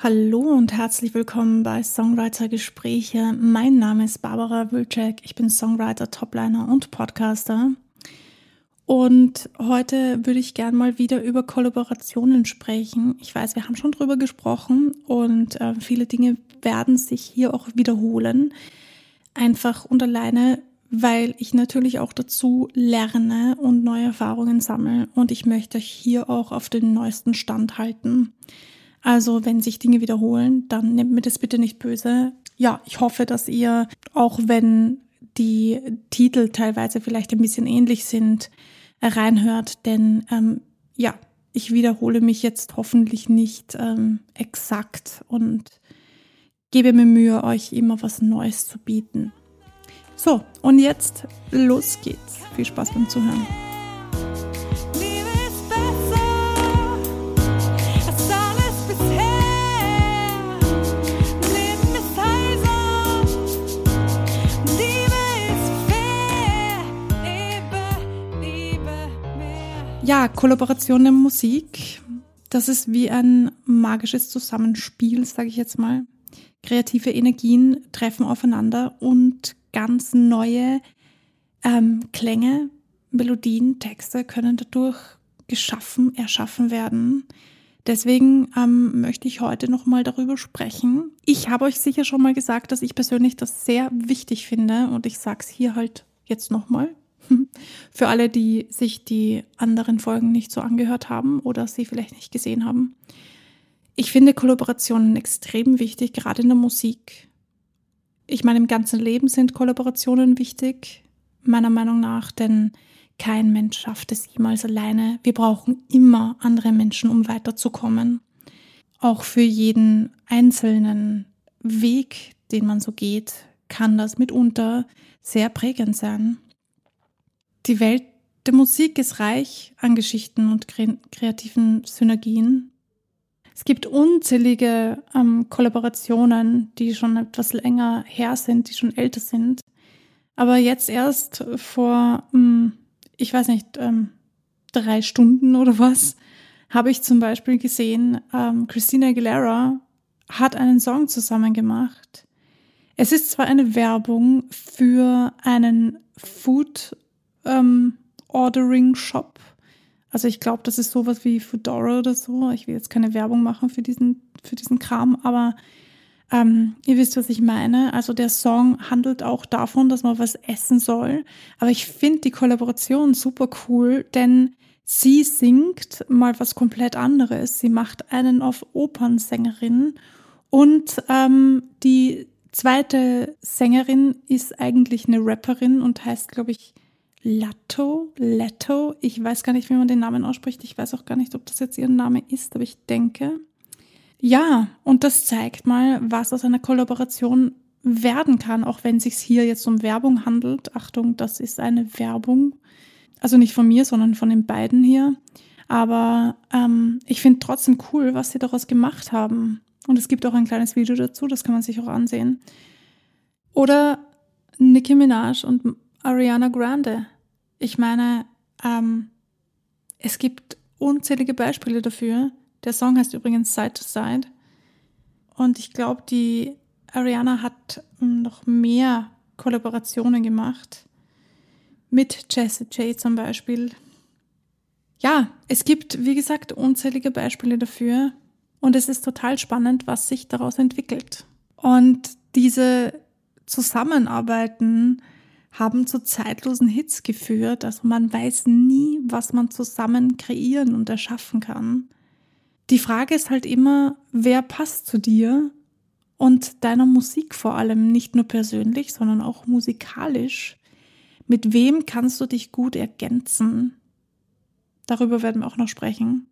Hallo und herzlich willkommen bei Songwriter Gespräche. Mein Name ist Barbara Wilczek. Ich bin Songwriter, Topliner und Podcaster. Und heute würde ich gern mal wieder über Kollaborationen sprechen. Ich weiß, wir haben schon drüber gesprochen und äh, viele Dinge werden sich hier auch wiederholen. Einfach und alleine, weil ich natürlich auch dazu lerne und neue Erfahrungen sammle und ich möchte euch hier auch auf den neuesten Stand halten. Also wenn sich Dinge wiederholen, dann nehmt mir das bitte nicht böse. Ja, ich hoffe, dass ihr, auch wenn die Titel teilweise vielleicht ein bisschen ähnlich sind, reinhört, denn ähm, ja, ich wiederhole mich jetzt hoffentlich nicht ähm, exakt und gebe mir Mühe, euch immer was Neues zu bieten. So, und jetzt los geht's. Viel Spaß beim Zuhören. Ja, Kollaboration in Musik, das ist wie ein magisches Zusammenspiel, sage ich jetzt mal. Kreative Energien treffen aufeinander und ganz neue ähm, Klänge, Melodien, Texte können dadurch geschaffen, erschaffen werden. Deswegen ähm, möchte ich heute nochmal darüber sprechen. Ich habe euch sicher schon mal gesagt, dass ich persönlich das sehr wichtig finde und ich sage es hier halt jetzt nochmal. Für alle, die sich die anderen Folgen nicht so angehört haben oder sie vielleicht nicht gesehen haben. Ich finde Kollaborationen extrem wichtig, gerade in der Musik. Ich meine, im ganzen Leben sind Kollaborationen wichtig, meiner Meinung nach, denn kein Mensch schafft es jemals alleine. Wir brauchen immer andere Menschen, um weiterzukommen. Auch für jeden einzelnen Weg, den man so geht, kann das mitunter sehr prägend sein. Die Welt der Musik ist reich an Geschichten und kreativen Synergien. Es gibt unzählige ähm, Kollaborationen, die schon etwas länger her sind, die schon älter sind. Aber jetzt erst vor, ähm, ich weiß nicht, ähm, drei Stunden oder was, habe ich zum Beispiel gesehen, ähm, Christina Aguilera hat einen Song zusammen gemacht. Es ist zwar eine Werbung für einen Food ähm, Ordering Shop. Also ich glaube, das ist sowas wie Foodora oder so. Ich will jetzt keine Werbung machen für diesen, für diesen Kram, aber ähm, ihr wisst, was ich meine. Also der Song handelt auch davon, dass man was essen soll. Aber ich finde die Kollaboration super cool, denn sie singt mal was komplett anderes. Sie macht einen auf Opernsängerin und ähm, die zweite Sängerin ist eigentlich eine Rapperin und heißt, glaube ich, Latto, Letto, ich weiß gar nicht, wie man den Namen ausspricht. Ich weiß auch gar nicht, ob das jetzt ihr Name ist, aber ich denke. Ja, und das zeigt mal, was aus einer Kollaboration werden kann, auch wenn es sich hier jetzt um Werbung handelt. Achtung, das ist eine Werbung. Also nicht von mir, sondern von den beiden hier. Aber ähm, ich finde trotzdem cool, was sie daraus gemacht haben. Und es gibt auch ein kleines Video dazu, das kann man sich auch ansehen. Oder Nicki Minaj und Ariana Grande. Ich meine, ähm, es gibt unzählige Beispiele dafür. Der Song heißt übrigens Side to Side. Und ich glaube, die Ariana hat noch mehr Kollaborationen gemacht. Mit Jessie J zum Beispiel. Ja, es gibt, wie gesagt, unzählige Beispiele dafür. Und es ist total spannend, was sich daraus entwickelt. Und diese Zusammenarbeiten haben zu zeitlosen Hits geführt. Also man weiß nie, was man zusammen kreieren und erschaffen kann. Die Frage ist halt immer, wer passt zu dir und deiner Musik vor allem, nicht nur persönlich, sondern auch musikalisch. Mit wem kannst du dich gut ergänzen? Darüber werden wir auch noch sprechen.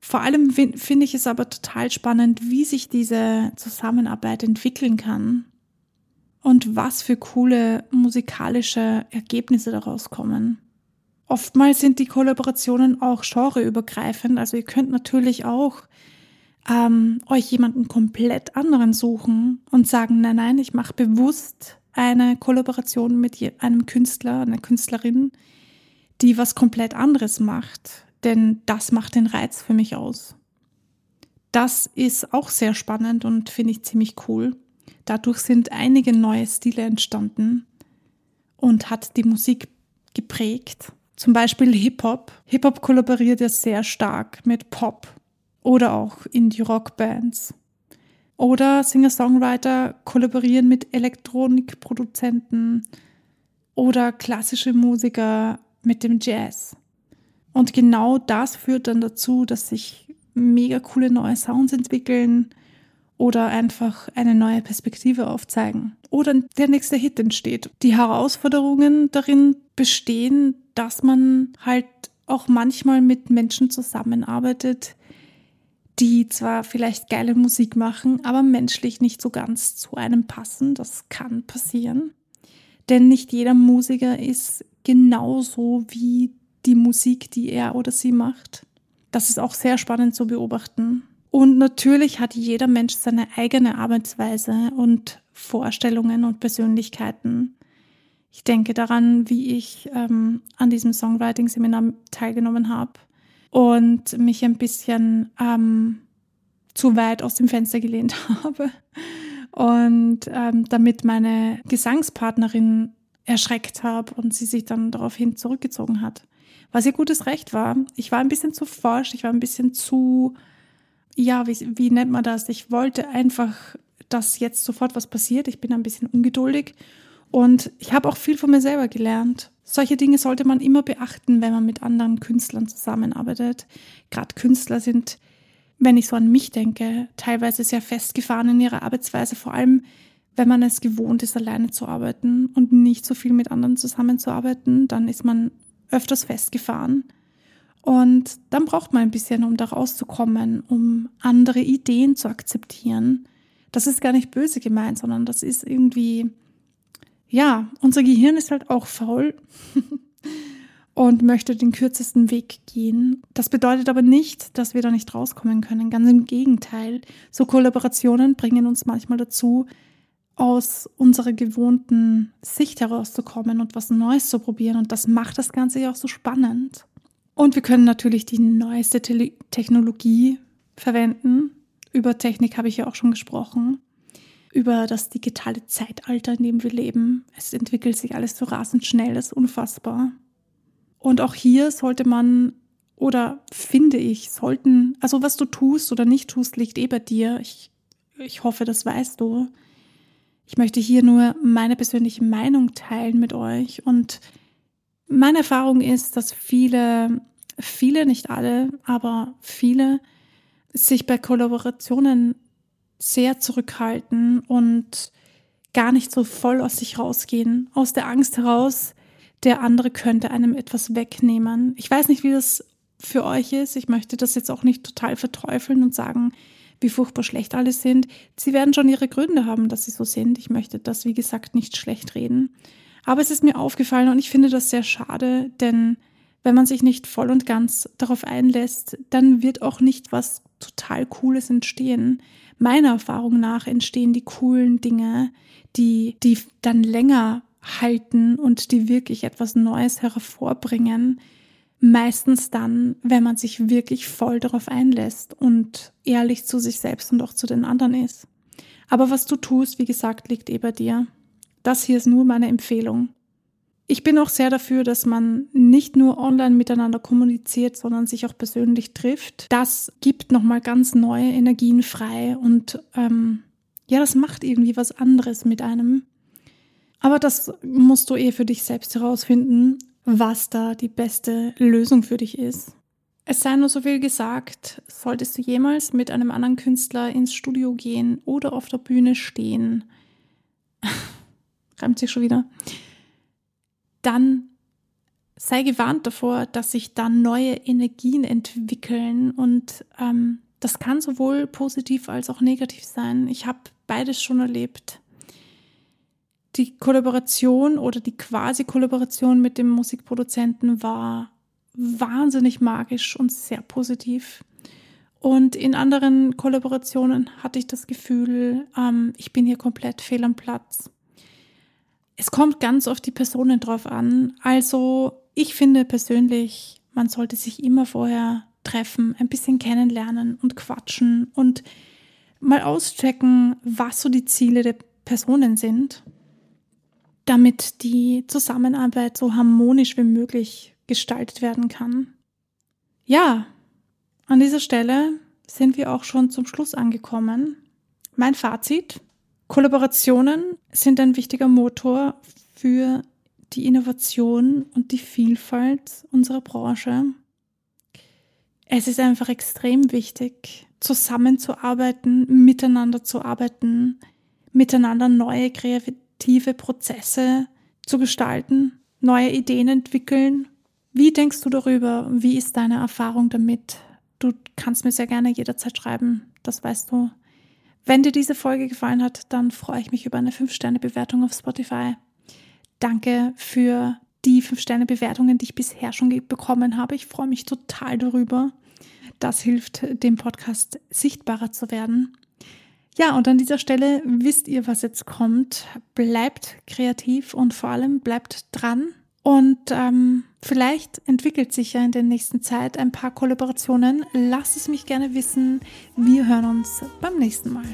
Vor allem finde ich es aber total spannend, wie sich diese Zusammenarbeit entwickeln kann und was für coole musikalische Ergebnisse daraus kommen. Oftmals sind die Kollaborationen auch genreübergreifend, also ihr könnt natürlich auch ähm, euch jemanden komplett anderen suchen und sagen, nein, nein, ich mache bewusst eine Kollaboration mit einem Künstler, einer Künstlerin, die was komplett anderes macht, denn das macht den Reiz für mich aus. Das ist auch sehr spannend und finde ich ziemlich cool. Dadurch sind einige neue Stile entstanden und hat die Musik geprägt. Zum Beispiel Hip-Hop. Hip-Hop kollaboriert ja sehr stark mit Pop oder auch Indie-Rock-Bands. Oder Singer-Songwriter kollaborieren mit Elektronikproduzenten oder klassische Musiker mit dem Jazz. Und genau das führt dann dazu, dass sich mega coole neue Sounds entwickeln oder einfach eine neue Perspektive aufzeigen oder der nächste Hit entsteht. Die Herausforderungen darin bestehen, dass man halt auch manchmal mit Menschen zusammenarbeitet, die zwar vielleicht geile Musik machen, aber menschlich nicht so ganz zu einem passen. Das kann passieren. Denn nicht jeder Musiker ist genauso wie die Musik, die er oder sie macht. Das ist auch sehr spannend zu beobachten. Und natürlich hat jeder Mensch seine eigene Arbeitsweise und Vorstellungen und Persönlichkeiten. Ich denke daran, wie ich ähm, an diesem Songwriting-Seminar teilgenommen habe und mich ein bisschen ähm, zu weit aus dem Fenster gelehnt habe und ähm, damit meine Gesangspartnerin erschreckt habe und sie sich dann daraufhin zurückgezogen hat. Was ihr gutes Recht war. Ich war ein bisschen zu forsch, ich war ein bisschen zu, ja, wie, wie nennt man das? Ich wollte einfach, dass jetzt sofort was passiert. Ich bin ein bisschen ungeduldig und ich habe auch viel von mir selber gelernt. Solche Dinge sollte man immer beachten, wenn man mit anderen Künstlern zusammenarbeitet. Gerade Künstler sind, wenn ich so an mich denke, teilweise sehr festgefahren in ihrer Arbeitsweise, vor allem wenn man es gewohnt ist, alleine zu arbeiten und nicht so viel mit anderen zusammenzuarbeiten, dann ist man öfters festgefahren. Und dann braucht man ein bisschen, um da rauszukommen, um andere Ideen zu akzeptieren. Das ist gar nicht böse gemeint, sondern das ist irgendwie, ja, unser Gehirn ist halt auch faul und möchte den kürzesten Weg gehen. Das bedeutet aber nicht, dass wir da nicht rauskommen können. Ganz im Gegenteil. So Kollaborationen bringen uns manchmal dazu, aus unserer gewohnten Sicht herauszukommen und was Neues zu probieren. Und das macht das Ganze ja auch so spannend. Und wir können natürlich die neueste Te Technologie verwenden. Über Technik habe ich ja auch schon gesprochen. Über das digitale Zeitalter, in dem wir leben. Es entwickelt sich alles so rasend schnell, das ist unfassbar. Und auch hier sollte man, oder finde ich, sollten, also was du tust oder nicht tust, liegt eh bei dir. Ich, ich hoffe, das weißt du. Ich möchte hier nur meine persönliche Meinung teilen mit euch und meine Erfahrung ist, dass viele, viele, nicht alle, aber viele sich bei Kollaborationen sehr zurückhalten und gar nicht so voll aus sich rausgehen, aus der Angst heraus, der andere könnte einem etwas wegnehmen. Ich weiß nicht, wie das für euch ist. Ich möchte das jetzt auch nicht total verteufeln und sagen, wie furchtbar schlecht alle sind. Sie werden schon ihre Gründe haben, dass sie so sind. Ich möchte das, wie gesagt, nicht schlecht reden. Aber es ist mir aufgefallen und ich finde das sehr schade, denn wenn man sich nicht voll und ganz darauf einlässt, dann wird auch nicht was total Cooles entstehen. Meiner Erfahrung nach entstehen die coolen Dinge, die, die dann länger halten und die wirklich etwas Neues hervorbringen, meistens dann, wenn man sich wirklich voll darauf einlässt und ehrlich zu sich selbst und auch zu den anderen ist. Aber was du tust, wie gesagt, liegt eh bei dir. Das hier ist nur meine Empfehlung. Ich bin auch sehr dafür, dass man nicht nur online miteinander kommuniziert, sondern sich auch persönlich trifft. Das gibt nochmal ganz neue Energien frei und ähm, ja, das macht irgendwie was anderes mit einem. Aber das musst du eh für dich selbst herausfinden was da die beste Lösung für dich ist. Es sei nur so viel gesagt, solltest du jemals mit einem anderen Künstler ins Studio gehen oder auf der Bühne stehen, reimt sich schon wieder, dann sei gewarnt davor, dass sich dann neue Energien entwickeln und ähm, das kann sowohl positiv als auch negativ sein. Ich habe beides schon erlebt die Kollaboration oder die Quasi-Kollaboration mit dem Musikproduzenten war wahnsinnig magisch und sehr positiv. Und in anderen Kollaborationen hatte ich das Gefühl, ähm, ich bin hier komplett fehl am Platz. Es kommt ganz auf die Personen drauf an. Also ich finde persönlich, man sollte sich immer vorher treffen, ein bisschen kennenlernen und quatschen und mal auschecken, was so die Ziele der Personen sind, damit die Zusammenarbeit so harmonisch wie möglich gestaltet werden kann. Ja, an dieser Stelle sind wir auch schon zum Schluss angekommen. Mein Fazit. Kollaborationen sind ein wichtiger Motor für die Innovation und die Vielfalt unserer Branche. Es ist einfach extrem wichtig, zusammenzuarbeiten, miteinander zu arbeiten, miteinander neue kreative Prozesse zu gestalten, neue Ideen entwickeln. Wie denkst du darüber? Wie ist deine Erfahrung damit? Du kannst mir sehr gerne jederzeit schreiben, das weißt du. Wenn dir diese Folge gefallen hat, dann freue ich mich über eine 5-Sterne-Bewertung auf Spotify. Danke für die 5-Sterne-Bewertungen, die ich bisher schon bekommen habe. Ich freue mich total darüber. Das hilft dem Podcast sichtbarer zu werden. Ja, und an dieser Stelle wisst ihr, was jetzt kommt. Bleibt kreativ und vor allem bleibt dran. Und ähm, vielleicht entwickelt sich ja in der nächsten Zeit ein paar Kollaborationen. Lasst es mich gerne wissen. Wir hören uns beim nächsten Mal.